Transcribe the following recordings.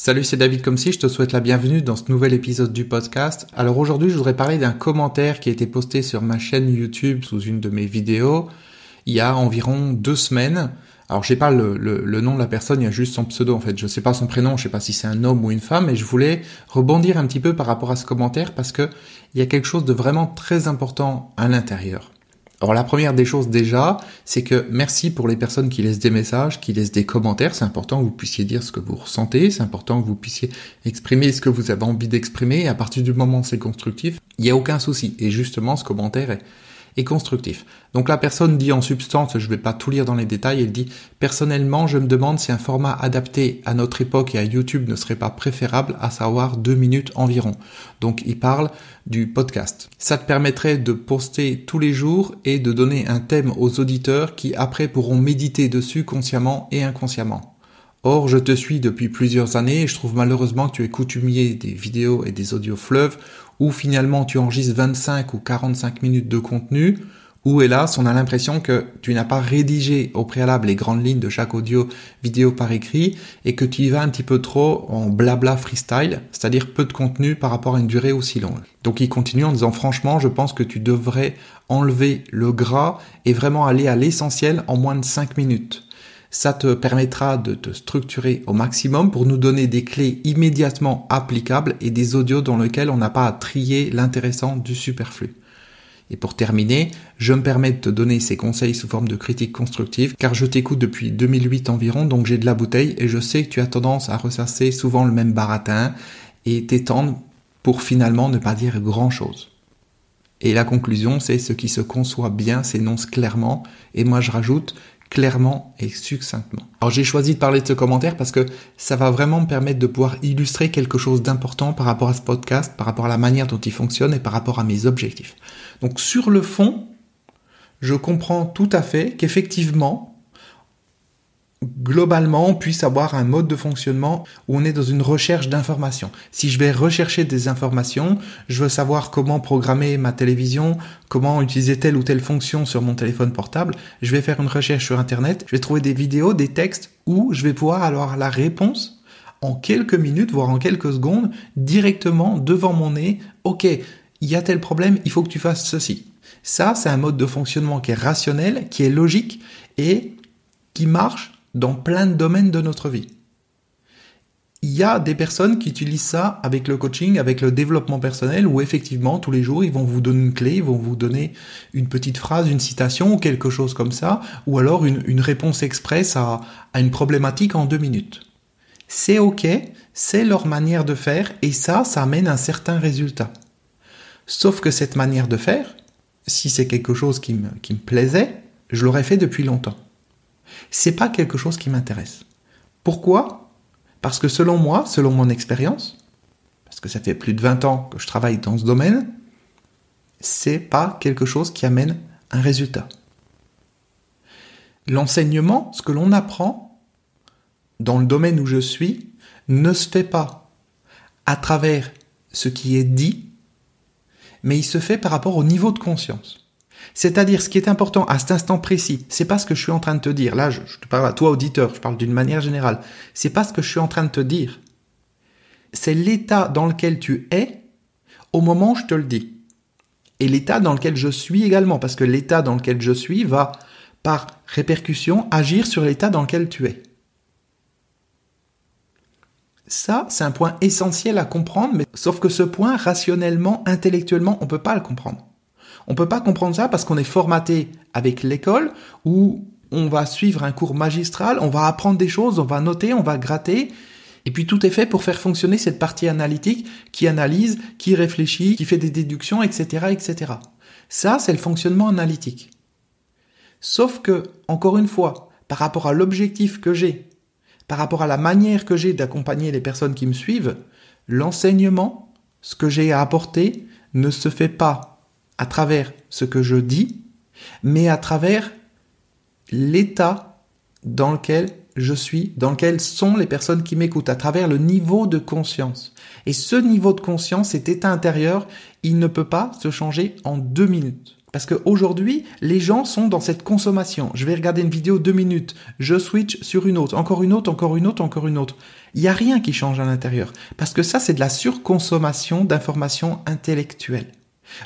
Salut, c'est David comme si je te souhaite la bienvenue dans ce nouvel épisode du podcast. Alors aujourd'hui, je voudrais parler d'un commentaire qui a été posté sur ma chaîne YouTube sous une de mes vidéos il y a environ deux semaines. Alors je sais pas le, le, nom de la personne, il y a juste son pseudo en fait. Je sais pas son prénom, je sais pas si c'est un homme ou une femme, mais je voulais rebondir un petit peu par rapport à ce commentaire parce que il y a quelque chose de vraiment très important à l'intérieur. Alors la première des choses déjà, c'est que merci pour les personnes qui laissent des messages, qui laissent des commentaires. C'est important que vous puissiez dire ce que vous ressentez, c'est important que vous puissiez exprimer ce que vous avez envie d'exprimer. À partir du moment où c'est constructif, il n'y a aucun souci. Et justement, ce commentaire est, constructif. Donc la personne dit en substance, je ne vais pas tout lire dans les détails, elle dit personnellement, je me demande si un format adapté à notre époque et à YouTube ne serait pas préférable, à savoir deux minutes environ. Donc il parle du podcast. Ça te permettrait de poster tous les jours et de donner un thème aux auditeurs qui après pourront méditer dessus consciemment et inconsciemment. Or, je te suis depuis plusieurs années et je trouve malheureusement que tu es coutumier des vidéos et des audios fleuves où finalement tu enregistres 25 ou 45 minutes de contenu, où hélas on a l'impression que tu n'as pas rédigé au préalable les grandes lignes de chaque audio vidéo par écrit et que tu y vas un petit peu trop en blabla freestyle, c'est-à-dire peu de contenu par rapport à une durée aussi longue. Donc il continue en disant franchement je pense que tu devrais enlever le gras et vraiment aller à l'essentiel en moins de 5 minutes. Ça te permettra de te structurer au maximum pour nous donner des clés immédiatement applicables et des audios dans lesquels on n'a pas à trier l'intéressant du superflu. Et pour terminer, je me permets de te donner ces conseils sous forme de critique constructive, car je t'écoute depuis 2008 environ, donc j'ai de la bouteille, et je sais que tu as tendance à ressasser souvent le même baratin, et t'étendre pour finalement ne pas dire grand chose. Et la conclusion, c'est ce qui se conçoit bien s'énonce clairement, et moi je rajoute, clairement et succinctement. Alors j'ai choisi de parler de ce commentaire parce que ça va vraiment me permettre de pouvoir illustrer quelque chose d'important par rapport à ce podcast, par rapport à la manière dont il fonctionne et par rapport à mes objectifs. Donc sur le fond, je comprends tout à fait qu'effectivement, globalement, on puisse avoir un mode de fonctionnement où on est dans une recherche d'informations. Si je vais rechercher des informations, je veux savoir comment programmer ma télévision, comment utiliser telle ou telle fonction sur mon téléphone portable, je vais faire une recherche sur Internet, je vais trouver des vidéos, des textes où je vais pouvoir avoir la réponse en quelques minutes, voire en quelques secondes, directement devant mon nez. Ok, il y a tel problème, il faut que tu fasses ceci. Ça, c'est un mode de fonctionnement qui est rationnel, qui est logique et qui marche dans plein de domaines de notre vie. Il y a des personnes qui utilisent ça avec le coaching, avec le développement personnel, où effectivement, tous les jours, ils vont vous donner une clé, ils vont vous donner une petite phrase, une citation ou quelque chose comme ça, ou alors une, réponse express à, une problématique en deux minutes. C'est ok, c'est leur manière de faire, et ça, ça amène un certain résultat. Sauf que cette manière de faire, si c'est quelque chose qui me plaisait, je l'aurais fait depuis longtemps c'est pas quelque chose qui m'intéresse. Pourquoi? Parce que selon moi, selon mon expérience, parce que ça fait plus de 20 ans que je travaille dans ce domaine, c'est pas quelque chose qui amène un résultat. L'enseignement, ce que l'on apprend dans le domaine où je suis, ne se fait pas à travers ce qui est dit, mais il se fait par rapport au niveau de conscience. C'est-à-dire, ce qui est important à cet instant précis, c'est pas ce que je suis en train de te dire. Là, je, te parle à toi, auditeur, je parle d'une manière générale. C'est pas ce que je suis en train de te dire. C'est l'état dans lequel tu es au moment où je te le dis. Et l'état dans lequel je suis également, parce que l'état dans lequel je suis va, par répercussion, agir sur l'état dans lequel tu es. Ça, c'est un point essentiel à comprendre, mais sauf que ce point, rationnellement, intellectuellement, on ne peut pas le comprendre. On peut pas comprendre ça parce qu'on est formaté avec l'école où on va suivre un cours magistral, on va apprendre des choses, on va noter, on va gratter. Et puis tout est fait pour faire fonctionner cette partie analytique qui analyse, qui réfléchit, qui fait des déductions, etc., etc. Ça, c'est le fonctionnement analytique. Sauf que, encore une fois, par rapport à l'objectif que j'ai, par rapport à la manière que j'ai d'accompagner les personnes qui me suivent, l'enseignement, ce que j'ai à apporter, ne se fait pas à travers ce que je dis, mais à travers l'état dans lequel je suis, dans lequel sont les personnes qui m'écoutent, à travers le niveau de conscience. Et ce niveau de conscience, cet état intérieur, il ne peut pas se changer en deux minutes. Parce qu'aujourd'hui, les gens sont dans cette consommation. Je vais regarder une vidéo deux minutes, je switch sur une autre, encore une autre, encore une autre, encore une autre. Il n'y a rien qui change à l'intérieur. Parce que ça, c'est de la surconsommation d'informations intellectuelles.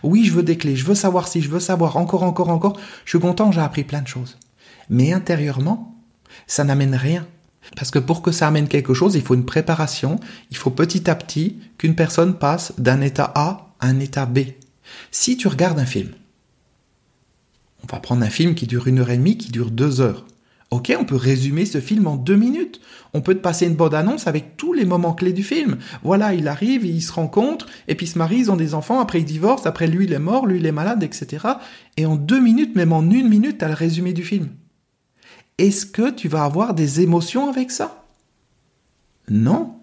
Oui, je veux des clés, je veux savoir si, je veux savoir encore, encore, encore. Je suis content, j'ai appris plein de choses. Mais intérieurement, ça n'amène rien. Parce que pour que ça amène quelque chose, il faut une préparation, il faut petit à petit qu'une personne passe d'un état A à un état B. Si tu regardes un film, on va prendre un film qui dure une heure et demie, qui dure deux heures. Ok, on peut résumer ce film en deux minutes. On peut te passer une bonne annonce avec tous les moments clés du film. Voilà, il arrive, il se rencontre, et puis ils se marient, ils ont des enfants, après ils divorcent, après lui il est mort, lui il est malade, etc. Et en deux minutes, même en une minute, tu as le résumé du film. Est-ce que tu vas avoir des émotions avec ça? Non.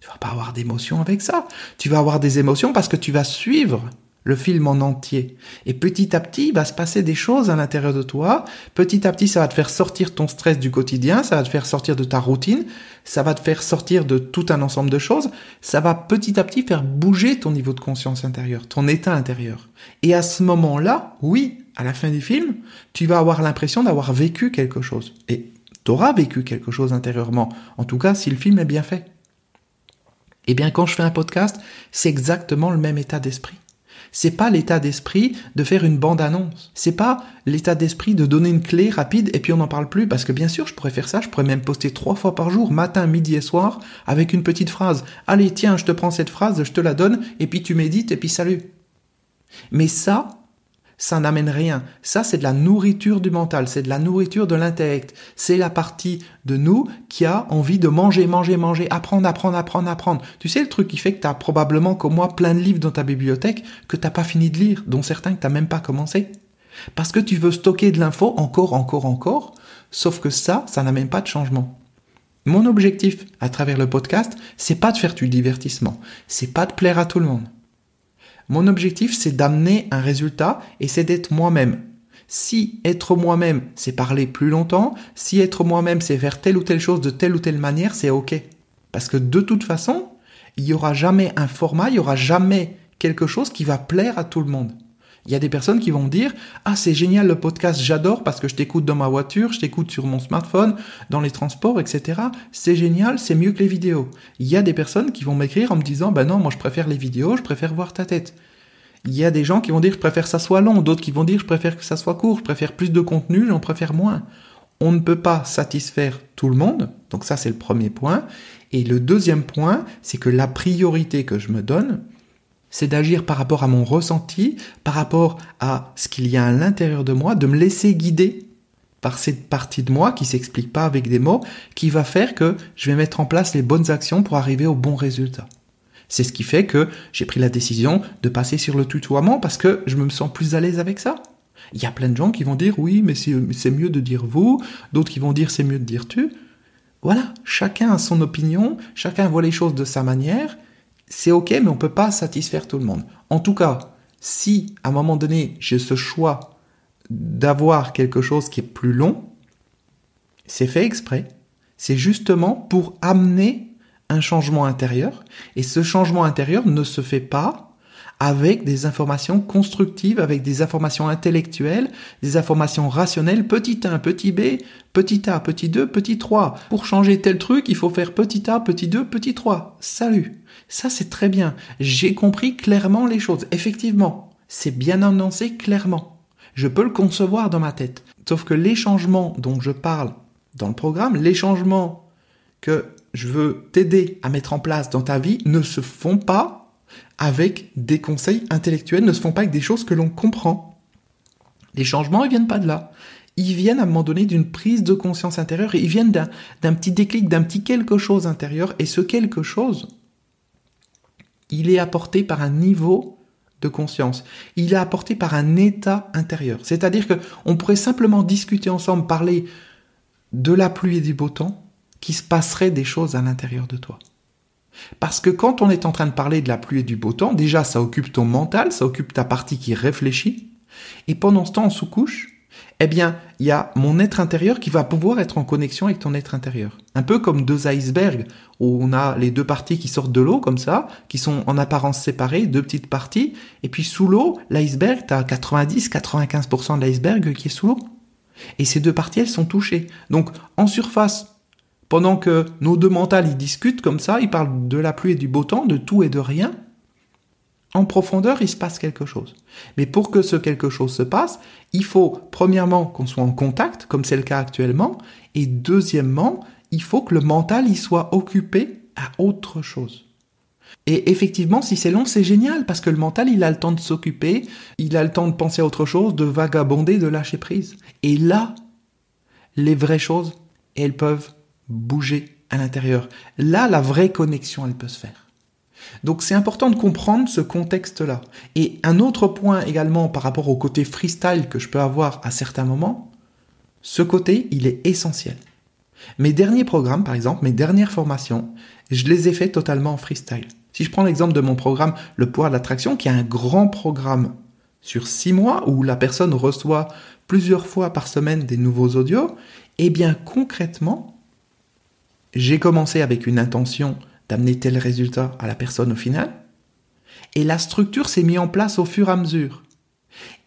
Tu vas pas avoir d'émotions avec ça. Tu vas avoir des émotions parce que tu vas suivre le film en entier. Et petit à petit, il va se passer des choses à l'intérieur de toi. Petit à petit, ça va te faire sortir ton stress du quotidien, ça va te faire sortir de ta routine, ça va te faire sortir de tout un ensemble de choses. Ça va petit à petit faire bouger ton niveau de conscience intérieure, ton état intérieur. Et à ce moment-là, oui, à la fin du film, tu vas avoir l'impression d'avoir vécu quelque chose. Et tu auras vécu quelque chose intérieurement. En tout cas, si le film est bien fait. Eh bien, quand je fais un podcast, c'est exactement le même état d'esprit. C'est pas l'état d'esprit de faire une bande-annonce. C'est pas l'état d'esprit de donner une clé rapide et puis on n'en parle plus parce que bien sûr, je pourrais faire ça, je pourrais même poster trois fois par jour, matin, midi et soir, avec une petite phrase. Allez, tiens, je te prends cette phrase, je te la donne et puis tu médites et puis salut. Mais ça, ça n'amène rien. Ça, c'est de la nourriture du mental, c'est de la nourriture de l'intellect. C'est la partie de nous qui a envie de manger, manger, manger, apprendre, apprendre, apprendre, apprendre. Tu sais, le truc qui fait que tu as probablement, comme moi, plein de livres dans ta bibliothèque que t'as pas fini de lire, dont certains que t'as même pas commencé. Parce que tu veux stocker de l'info encore, encore, encore, sauf que ça, ça n'amène pas de changement. Mon objectif à travers le podcast, c'est pas de faire du divertissement, c'est pas de plaire à tout le monde. Mon objectif, c'est d'amener un résultat et c'est d'être moi-même. Si être moi-même, c'est parler plus longtemps, si être moi-même, c'est faire telle ou telle chose de telle ou telle manière, c'est OK. Parce que de toute façon, il n'y aura jamais un format, il n'y aura jamais quelque chose qui va plaire à tout le monde. Il y a des personnes qui vont dire Ah, c'est génial le podcast, j'adore parce que je t'écoute dans ma voiture, je t'écoute sur mon smartphone, dans les transports, etc. C'est génial, c'est mieux que les vidéos. Il y a des personnes qui vont m'écrire en me disant Ben non, moi je préfère les vidéos, je préfère voir ta tête. Il y a des gens qui vont dire je préfère que ça soit long, d'autres qui vont dire je préfère que ça soit court, je préfère plus de contenu, j'en préfère moins. On ne peut pas satisfaire tout le monde, donc ça c'est le premier point. Et le deuxième point, c'est que la priorité que je me donne, c'est d'agir par rapport à mon ressenti, par rapport à ce qu'il y a à l'intérieur de moi, de me laisser guider par cette partie de moi qui s'explique pas avec des mots, qui va faire que je vais mettre en place les bonnes actions pour arriver au bon résultat. C'est ce qui fait que j'ai pris la décision de passer sur le tutoiement parce que je me sens plus à l'aise avec ça. Il y a plein de gens qui vont dire oui, mais c'est mieux de dire vous, d'autres qui vont dire c'est mieux de dire tu. Voilà, chacun a son opinion, chacun voit les choses de sa manière, c'est ok, mais on peut pas satisfaire tout le monde. En tout cas, si à un moment donné j'ai ce choix d'avoir quelque chose qui est plus long, c'est fait exprès. C'est justement pour amener un changement intérieur, et ce changement intérieur ne se fait pas avec des informations constructives, avec des informations intellectuelles, des informations rationnelles, petit 1, petit b, petit a, petit 2, petit 3. Pour changer tel truc, il faut faire petit a, petit 2, petit 3. Salut. Ça, c'est très bien. J'ai compris clairement les choses. Effectivement, c'est bien annoncé clairement. Je peux le concevoir dans ma tête. Sauf que les changements dont je parle dans le programme, les changements que je veux t'aider à mettre en place dans ta vie ne se font pas avec des conseils intellectuels, ne se font pas avec des choses que l'on comprend. Les changements, ils viennent pas de là. Ils viennent à un moment donné d'une prise de conscience intérieure, ils viennent d'un petit déclic, d'un petit quelque chose intérieur, et ce quelque chose, il est apporté par un niveau de conscience. Il est apporté par un état intérieur. C'est-à-dire que on pourrait simplement discuter ensemble, parler de la pluie et du beau temps, qu'il se passerait des choses à l'intérieur de toi. Parce que quand on est en train de parler de la pluie et du beau temps, déjà ça occupe ton mental, ça occupe ta partie qui réfléchit, et pendant ce temps en sous-couche, eh bien, il y a mon être intérieur qui va pouvoir être en connexion avec ton être intérieur. Un peu comme deux icebergs, où on a les deux parties qui sortent de l'eau, comme ça, qui sont en apparence séparées, deux petites parties, et puis sous l'eau, l'iceberg, tu as 90-95% de l'iceberg qui est sous l'eau. Et ces deux parties, elles sont touchées. Donc, en surface, pendant que nos deux mentales, ils discutent comme ça, ils parlent de la pluie et du beau temps, de tout et de rien, en profondeur, il se passe quelque chose. Mais pour que ce quelque chose se passe, il faut premièrement qu'on soit en contact, comme c'est le cas actuellement, et deuxièmement, il faut que le mental y soit occupé à autre chose. Et effectivement, si c'est long, c'est génial, parce que le mental, il a le temps de s'occuper, il a le temps de penser à autre chose, de vagabonder, de lâcher prise. Et là, les vraies choses, elles peuvent bouger à l'intérieur. Là, la vraie connexion, elle peut se faire. Donc c'est important de comprendre ce contexte-là. Et un autre point également par rapport au côté freestyle que je peux avoir à certains moments, ce côté, il est essentiel. Mes derniers programmes, par exemple, mes dernières formations, je les ai fait totalement en freestyle. Si je prends l'exemple de mon programme Le pouvoir de l'attraction, qui est un grand programme sur six mois où la personne reçoit plusieurs fois par semaine des nouveaux audios, eh bien concrètement, j'ai commencé avec une intention d'amener tel résultat à la personne au final. Et la structure s'est mise en place au fur et à mesure.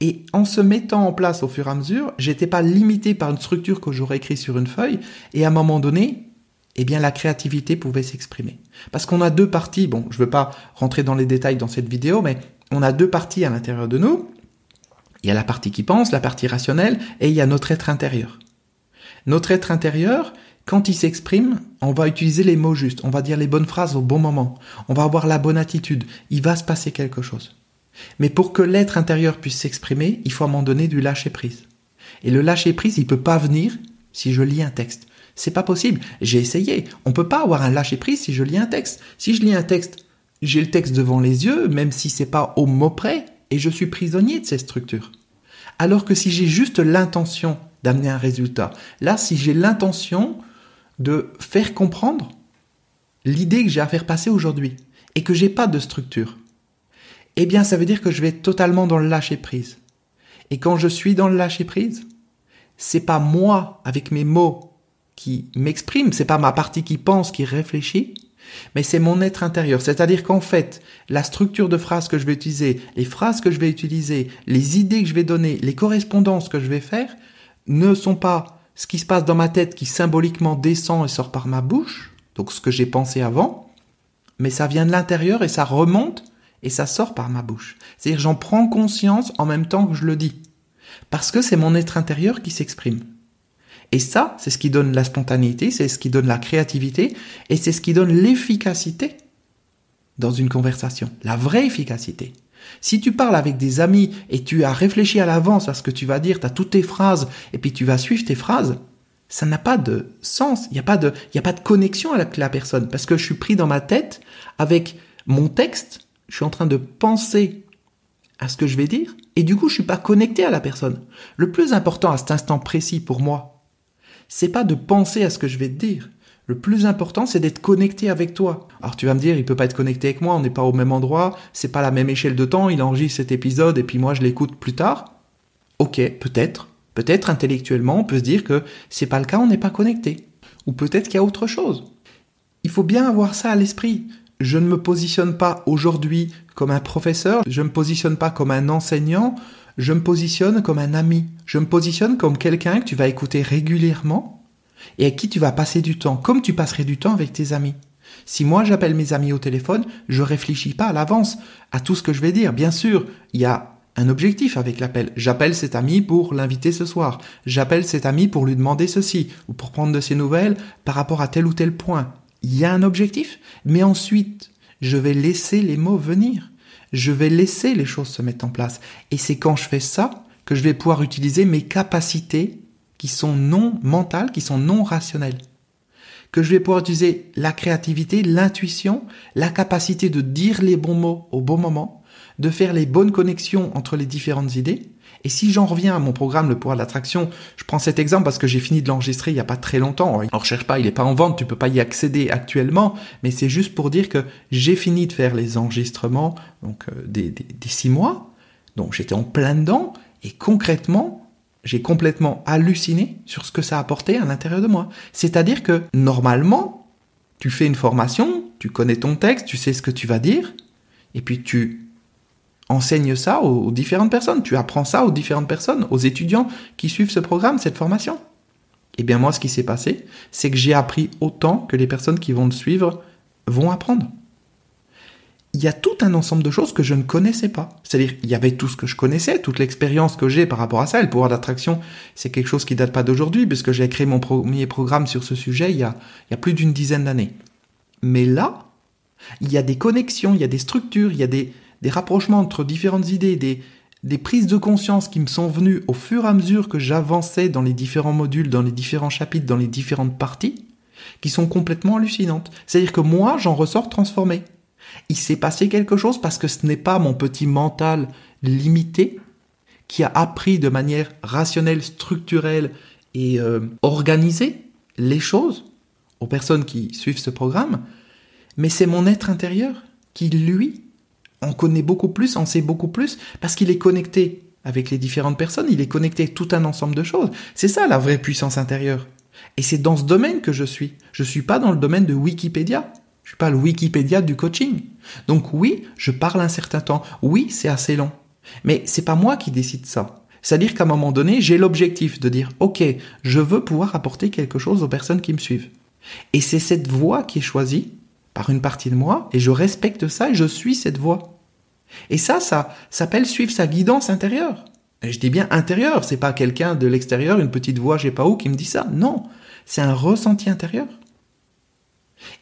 Et en se mettant en place au fur et à mesure, j'étais pas limité par une structure que j'aurais écrite sur une feuille. Et à un moment donné, eh bien, la créativité pouvait s'exprimer. Parce qu'on a deux parties. Bon, je veux pas rentrer dans les détails dans cette vidéo, mais on a deux parties à l'intérieur de nous. Il y a la partie qui pense, la partie rationnelle, et il y a notre être intérieur. Notre être intérieur, quand il s'exprime, on va utiliser les mots justes, on va dire les bonnes phrases au bon moment, on va avoir la bonne attitude, il va se passer quelque chose. Mais pour que l'être intérieur puisse s'exprimer, il faut à un moment donné du lâcher prise. Et le lâcher prise, il peut pas venir si je lis un texte. C'est pas possible. J'ai essayé. On peut pas avoir un lâcher prise si je lis un texte. Si je lis un texte, j'ai le texte devant les yeux, même si c'est pas au mot près, et je suis prisonnier de ces structures. Alors que si j'ai juste l'intention d'amener un résultat, là, si j'ai l'intention de faire comprendre l'idée que j'ai à faire passer aujourd'hui et que j'ai pas de structure, eh bien ça veut dire que je vais totalement dans le lâcher prise. Et quand je suis dans le lâcher prise, c'est pas moi avec mes mots qui m'exprime, c'est pas ma partie qui pense, qui réfléchit, mais c'est mon être intérieur. C'est-à-dire qu'en fait, la structure de phrase que je vais utiliser, les phrases que je vais utiliser, les idées que je vais donner, les correspondances que je vais faire, ne sont pas ce qui se passe dans ma tête qui symboliquement descend et sort par ma bouche, donc ce que j'ai pensé avant, mais ça vient de l'intérieur et ça remonte et ça sort par ma bouche. C'est-à-dire j'en prends conscience en même temps que je le dis. Parce que c'est mon être intérieur qui s'exprime. Et ça, c'est ce qui donne la spontanéité, c'est ce qui donne la créativité, et c'est ce qui donne l'efficacité dans une conversation. La vraie efficacité. Si tu parles avec des amis et tu as réfléchi à l'avance à ce que tu vas dire, tu as toutes tes phrases et puis tu vas suivre tes phrases, ça n'a pas de sens. Il n'y a pas de, il y a pas de connexion avec la personne parce que je suis pris dans ma tête avec mon texte. Je suis en train de penser à ce que je vais dire et du coup je suis pas connecté à la personne. Le plus important à cet instant précis pour moi, c'est pas de penser à ce que je vais te dire, le plus important, c'est d'être connecté avec toi. Alors tu vas me dire, il peut pas être connecté avec moi, on n'est pas au même endroit, c'est pas la même échelle de temps, il enregistre cet épisode et puis moi je l'écoute plus tard. Ok, peut-être. Peut-être intellectuellement, on peut se dire que c'est pas le cas, on n'est pas connecté. Ou peut-être qu'il y a autre chose. Il faut bien avoir ça à l'esprit. Je ne me positionne pas aujourd'hui comme un professeur, je ne me positionne pas comme un enseignant, je me positionne comme un ami. Je me positionne comme quelqu'un que tu vas écouter régulièrement et avec qui tu vas passer du temps, comme tu passerais du temps avec tes amis. Si moi j'appelle mes amis au téléphone, je réfléchis pas à l'avance à tout ce que je vais dire. Bien sûr, il y a un objectif avec l'appel. J'appelle cet ami pour l'inviter ce soir. J'appelle cet ami pour lui demander ceci ou pour prendre de ses nouvelles par rapport à tel ou tel point. Il y a un objectif, mais ensuite, je vais laisser les mots venir. Je vais laisser les choses se mettre en place. Et c'est quand je fais ça que je vais pouvoir utiliser mes capacités qui sont non mentales, qui sont non rationnelles. Que je vais pouvoir utiliser la créativité, l'intuition, la capacité de dire les bons mots au bon moment, de faire les bonnes connexions entre les différentes idées. Et si j'en reviens à mon programme Le pouvoir de l'attraction, je prends cet exemple parce que j'ai fini de l'enregistrer il n'y a pas très longtemps. On recherche pas, il n'est pas en vente, tu peux pas y accéder actuellement, mais c'est juste pour dire que j'ai fini de faire les enregistrements donc euh, des, des six mois. Donc j'étais en plein dedans et concrètement, j'ai complètement halluciné sur ce que ça a apporté à l'intérieur de moi. C'est-à-dire que normalement, tu fais une formation, tu connais ton texte, tu sais ce que tu vas dire, et puis tu enseignes ça aux, différentes personnes, tu apprends ça aux différentes personnes, aux étudiants qui suivent ce programme, cette formation. Eh bien moi, ce qui s'est passé, c'est que j'ai appris autant que les personnes qui vont le suivre vont apprendre il y a tout un ensemble de choses que je ne connaissais pas. C'est-à-dire, il y avait tout ce que je connaissais, toute l'expérience que j'ai par rapport à ça. le pouvoir d'attraction, c'est quelque chose qui date pas d'aujourd'hui, puisque j'ai créé mon premier programme sur ce sujet il y a, il y a plus d'une dizaine d'années. Mais là, il y a des connexions, il y a des structures, il y a des, rapprochements entre différentes idées, des, des prises de conscience qui me sont venues au fur et à mesure que j'avançais dans les différents modules, dans les différents chapitres, dans les différentes parties, qui sont complètement hallucinantes. C'est-à-dire que moi, j'en ressors transformé. Il s'est passé quelque chose parce que ce n'est pas mon petit mental limité qui a appris de manière rationnelle, structurelle et euh, organisée les choses aux personnes qui suivent ce programme, mais c'est mon être intérieur qui, lui, en connaît beaucoup plus, en sait beaucoup plus, parce qu'il est connecté avec les différentes personnes, il est connecté tout un ensemble de choses. C'est ça la vraie puissance intérieure. Et c'est dans ce domaine que je suis. Je suis pas dans le domaine de Wikipédia. Je suis pas le Wikipédia du coaching. Donc oui, je parle un certain temps. Oui, c'est assez long. Mais c'est pas moi qui décide ça. C'est-à-dire qu'à un moment donné, j'ai l'objectif de dire, OK, je veux pouvoir apporter quelque chose aux personnes qui me suivent. Et c'est cette voie qui est choisie par une partie de moi, et je respecte ça et je suis cette voie. Et ça, ça s'appelle suivre sa guidance intérieure. Et je dis bien intérieure, c'est pas quelqu'un de l'extérieur, une petite voix, je sais pas où, qui me dit ça. Non, c'est un ressenti intérieur.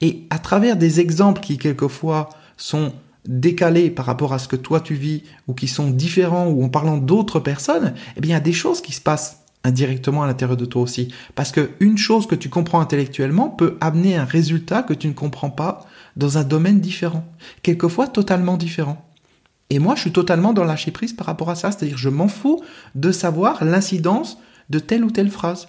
Et à travers des exemples qui quelquefois sont décalés par rapport à ce que toi tu vis ou qui sont différents ou en parlant d'autres personnes, eh bien il y a des choses qui se passent indirectement à l'intérieur de toi aussi. Parce que une chose que tu comprends intellectuellement peut amener un résultat que tu ne comprends pas dans un domaine différent, quelquefois totalement différent. Et moi, je suis totalement dans lâcher prise par rapport à ça, c'est-à-dire je m'en fous de savoir l'incidence de telle ou telle phrase.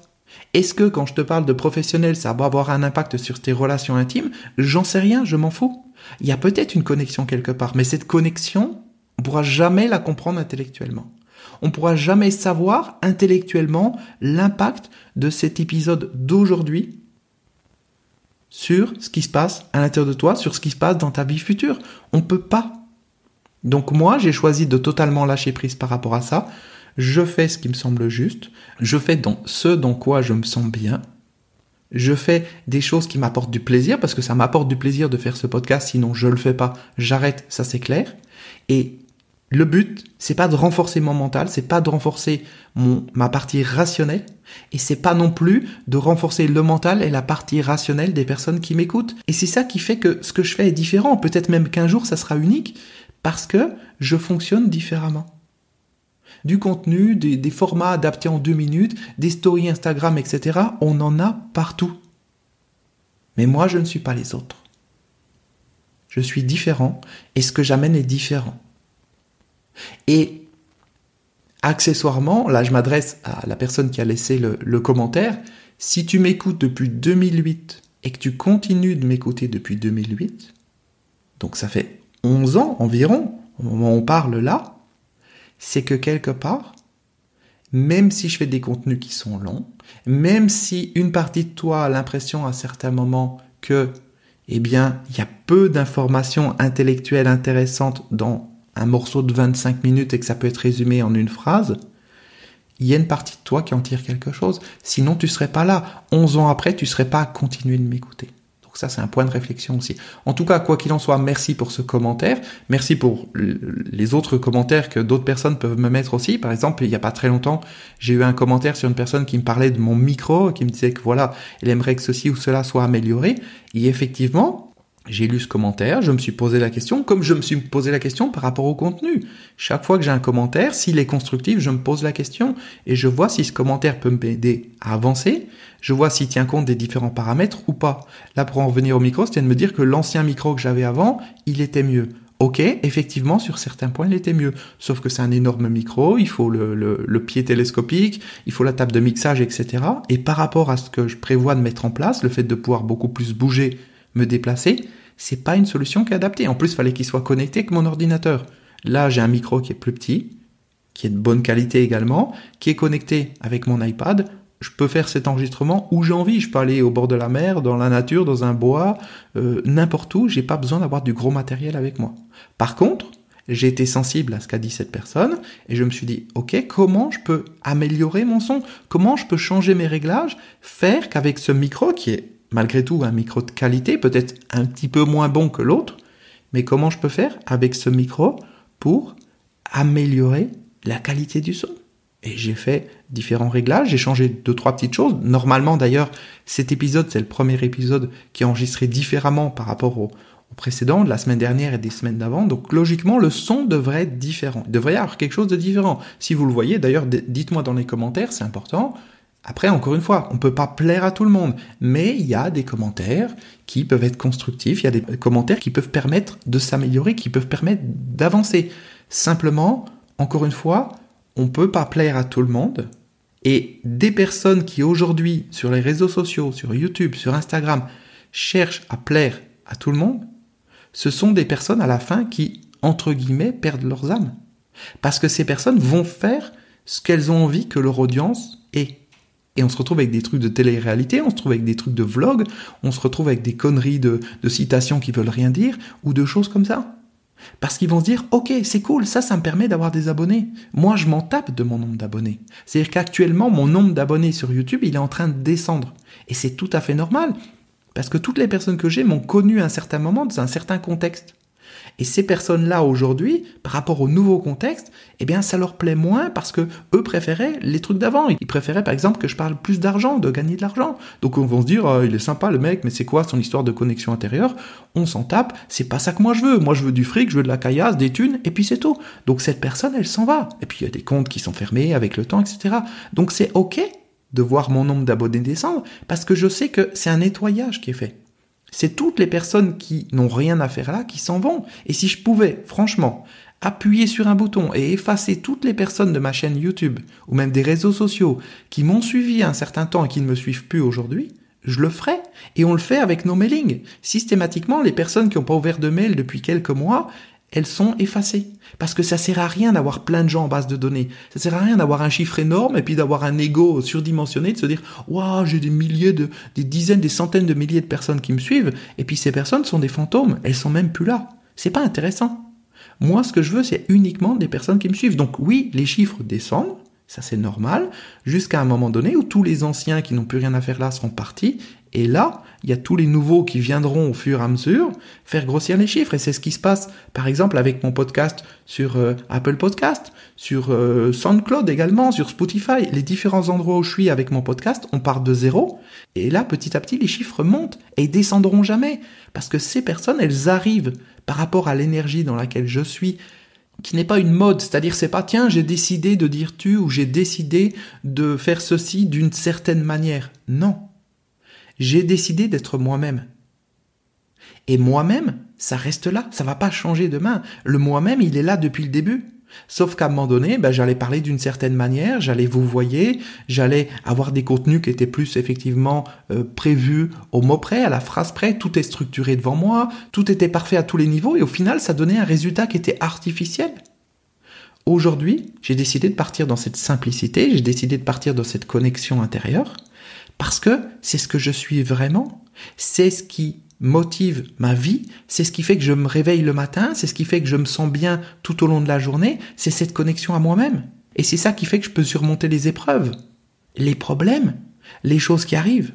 Est-ce que quand je te parle de professionnel, ça va avoir un impact sur tes relations intimes? J'en sais rien, je m'en fous. Il y a peut-être une connexion quelque part, mais cette connexion, on pourra jamais la comprendre intellectuellement. On pourra jamais savoir intellectuellement l'impact de cet épisode d'aujourd'hui sur ce qui se passe à l'intérieur de toi, sur ce qui se passe dans ta vie future. On peut pas. Donc moi, j'ai choisi de totalement lâcher prise par rapport à ça je fais ce qui me semble juste, je fais dans ce dans quoi je me sens bien, je fais des choses qui m'apportent du plaisir, parce que ça m'apporte du plaisir de faire ce podcast, sinon je le fais pas, j'arrête, ça c'est clair. Et le but, c'est pas de renforcer mon mental, c'est pas de renforcer mon, ma partie rationnelle, et c'est pas non plus de renforcer le mental et la partie rationnelle des personnes qui m'écoutent. Et c'est ça qui fait que ce que je fais est différent, peut-être même qu'un jour ça sera unique, parce que je fonctionne différemment du contenu, des, formats adaptés en deux minutes, des stories Instagram, etc. On en a partout. Mais moi, je ne suis pas les autres. Je suis différent et ce que j'amène est différent. Et accessoirement, là je m'adresse à la personne qui a laissé le, le commentaire, si tu m'écoutes depuis 2008 et que tu continues de m'écouter depuis 2008, donc ça fait 11 ans environ, au moment où on parle là, c'est que quelque part, même si je fais des contenus qui sont longs, même si une partie de toi a l'impression à certains moments que, eh bien, il y a peu d'informations intellectuelles intéressantes dans un morceau de 25 minutes et que ça peut être résumé en une phrase, il y a une partie de toi qui en tire quelque chose. Sinon, tu serais pas là. 11 ans après, tu serais pas à continuer de m'écouter ça, c'est un point de réflexion aussi. En tout cas, quoi qu'il en soit, merci pour ce commentaire. Merci pour les autres commentaires que d'autres personnes peuvent me mettre aussi. Par exemple, il n'y a pas très longtemps, j'ai eu un commentaire sur une personne qui me parlait de mon micro, qui me disait que voilà, elle aimerait que ceci ou cela soit amélioré. Et effectivement, j'ai lu ce commentaire, je me suis posé la question, comme je me suis posé la question par rapport au contenu. Chaque fois que j'ai un commentaire, s'il est constructif, je me pose la question et je vois si ce commentaire peut m'aider à avancer, je vois s'il tient compte des différents paramètres ou pas. Là, pour en revenir au micro, c'était de me dire que l'ancien micro que j'avais avant, il était mieux. Ok, effectivement, sur certains points, il était mieux. Sauf que c'est un énorme micro, il faut le, le, pied télescopique, il faut la table de mixage, etc. Et par rapport à ce que je prévois de mettre en place, le fait de pouvoir beaucoup plus bouger, me déplacer, c'est pas une solution qui est adaptée. En plus, il fallait qu'il soit connecté avec mon ordinateur. Là, j'ai un micro qui est plus petit, qui est de bonne qualité également, qui est connecté avec mon iPad. Je peux faire cet enregistrement où j'ai envie. Je peux aller au bord de la mer, dans la nature, dans un bois, euh, n'importe où. J'ai pas besoin d'avoir du gros matériel avec moi. Par contre, j'ai été sensible à ce qu'a dit cette personne et je me suis dit, ok, comment je peux améliorer mon son? Comment je peux changer mes réglages Faire qu'avec ce micro, qui est malgré tout un micro de qualité, peut-être un petit peu moins bon que l'autre, mais comment je peux faire avec ce micro pour améliorer la qualité du son? Et j'ai fait différents réglages, j'ai changé deux, trois petites choses. Normalement, d'ailleurs, cet épisode, c'est le premier épisode qui est enregistré différemment par rapport au, précédent, de la semaine dernière et des semaines d'avant. Donc logiquement, le son devrait être différent. Il devrait y avoir quelque chose de différent. Si vous le voyez, d'ailleurs, dites-moi dans les commentaires, c'est important. Après, encore une fois, on ne peut pas plaire à tout le monde, mais il y a des commentaires qui peuvent être constructifs, il y a des commentaires qui peuvent permettre de s'améliorer, qui peuvent permettre d'avancer. Simplement, encore une fois, on ne peut pas plaire à tout le monde, et des personnes qui aujourd'hui, sur les réseaux sociaux, sur YouTube, sur Instagram, cherchent à plaire à tout le monde, ce sont des personnes à la fin qui, entre guillemets, perdent leurs âmes. Parce que ces personnes vont faire ce qu'elles ont envie que leur audience ait. Et on se retrouve avec des trucs de télé-réalité, on se retrouve avec des trucs de vlog, on se retrouve avec des conneries de, citations qui veulent rien dire, ou de choses comme ça. Parce qu'ils vont se dire, ok, c'est cool, ça, ça me permet d'avoir des abonnés. Moi, je m'en tape de mon nombre d'abonnés. C'est-à-dire qu'actuellement, mon nombre d'abonnés sur YouTube, il est en train de descendre. Et c'est tout à fait normal. Parce que toutes les personnes que j'ai m'ont connu à un certain moment dans un certain contexte. Et ces personnes-là aujourd'hui, par rapport au nouveau contexte, eh bien, ça leur plaît moins parce que eux préféraient les trucs d'avant. Ils préféraient, par exemple, que je parle plus d'argent, de gagner de l'argent. Donc, on va se dire, oh, il est sympa le mec, mais c'est quoi son histoire de connexion intérieure? On s'en tape. C'est pas ça que moi je veux. Moi, je veux du fric, je veux de la caillasse, des thunes, et puis c'est tout. Donc, cette personne, elle s'en va. Et puis, il y a des comptes qui sont fermés avec le temps, etc. Donc, c'est ok de voir mon nombre d'abonnés descendre, parce que je sais que c'est un nettoyage qui est fait. C'est toutes les personnes qui n'ont rien à faire là qui s'en vont. Et si je pouvais, franchement, appuyer sur un bouton et effacer toutes les personnes de ma chaîne YouTube ou même des réseaux sociaux qui m'ont suivi un certain temps et qui ne me suivent plus aujourd'hui, je le ferai. Et on le fait avec nos mailings. Systématiquement, les personnes qui n'ont pas ouvert de mail depuis quelques mois, elles sont effacées. Parce que ça sert à rien d'avoir plein de gens en base de données. Ça sert à rien d'avoir un chiffre énorme et puis d'avoir un ego surdimensionné, de se dire, waouh, j'ai des milliers de, des dizaines, des centaines de milliers de personnes qui me suivent. Et puis ces personnes sont des fantômes. Elles sont même plus là. C'est pas intéressant. Moi, ce que je veux, c'est uniquement des personnes qui me suivent. Donc oui, les chiffres descendent. Ça, c'est normal. Jusqu'à un moment donné où tous les anciens qui n'ont plus rien à faire là seront partis et là, il y a tous les nouveaux qui viendront au fur et à mesure faire grossir les chiffres. Et c'est ce qui se passe, par exemple, avec mon podcast sur euh, Apple Podcast, sur euh, SoundCloud également, sur Spotify. Les différents endroits où je suis avec mon podcast, on part de zéro. Et là, petit à petit, les chiffres montent et descendront jamais. Parce que ces personnes, elles arrivent par rapport à l'énergie dans laquelle je suis, qui n'est pas une mode, c'est-à-dire c'est pas tiens j'ai décidé de dire tu ou j'ai décidé de faire ceci d'une certaine manière. Non, j'ai décidé d'être moi-même. Et moi-même, ça reste là, ça va pas changer demain. Le moi-même, il est là depuis le début. Sauf qu'à un moment donné, ben, j'allais parler d'une certaine manière, j'allais vous voyer, j'allais avoir des contenus qui étaient plus effectivement euh, prévus au mot près, à la phrase près, tout est structuré devant moi, tout était parfait à tous les niveaux, et au final, ça donnait un résultat qui était artificiel. Aujourd'hui, j'ai décidé de partir dans cette simplicité, j'ai décidé de partir dans cette connexion intérieure, parce que c'est ce que je suis vraiment. C'est ce qui motive ma vie, c'est ce qui fait que je me réveille le matin, c'est ce qui fait que je me sens bien tout au long de la journée, c'est cette connexion à moi-même. Et c'est ça qui fait que je peux surmonter les épreuves, les problèmes, les choses qui arrivent.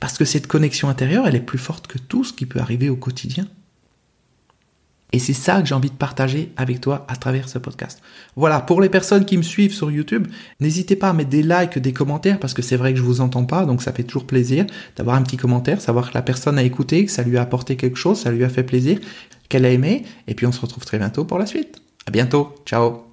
Parce que cette connexion intérieure, elle est plus forte que tout ce qui peut arriver au quotidien. Et c'est ça que j'ai envie de partager avec toi à travers ce podcast. Voilà, pour les personnes qui me suivent sur YouTube, n'hésitez pas à mettre des likes, des commentaires, parce que c'est vrai que je vous entends pas, donc ça fait toujours plaisir d'avoir un petit commentaire, savoir que la personne a écouté, que ça lui a apporté quelque chose, ça lui a fait plaisir, qu'elle a aimé, et puis on se retrouve très bientôt pour la suite. À bientôt, ciao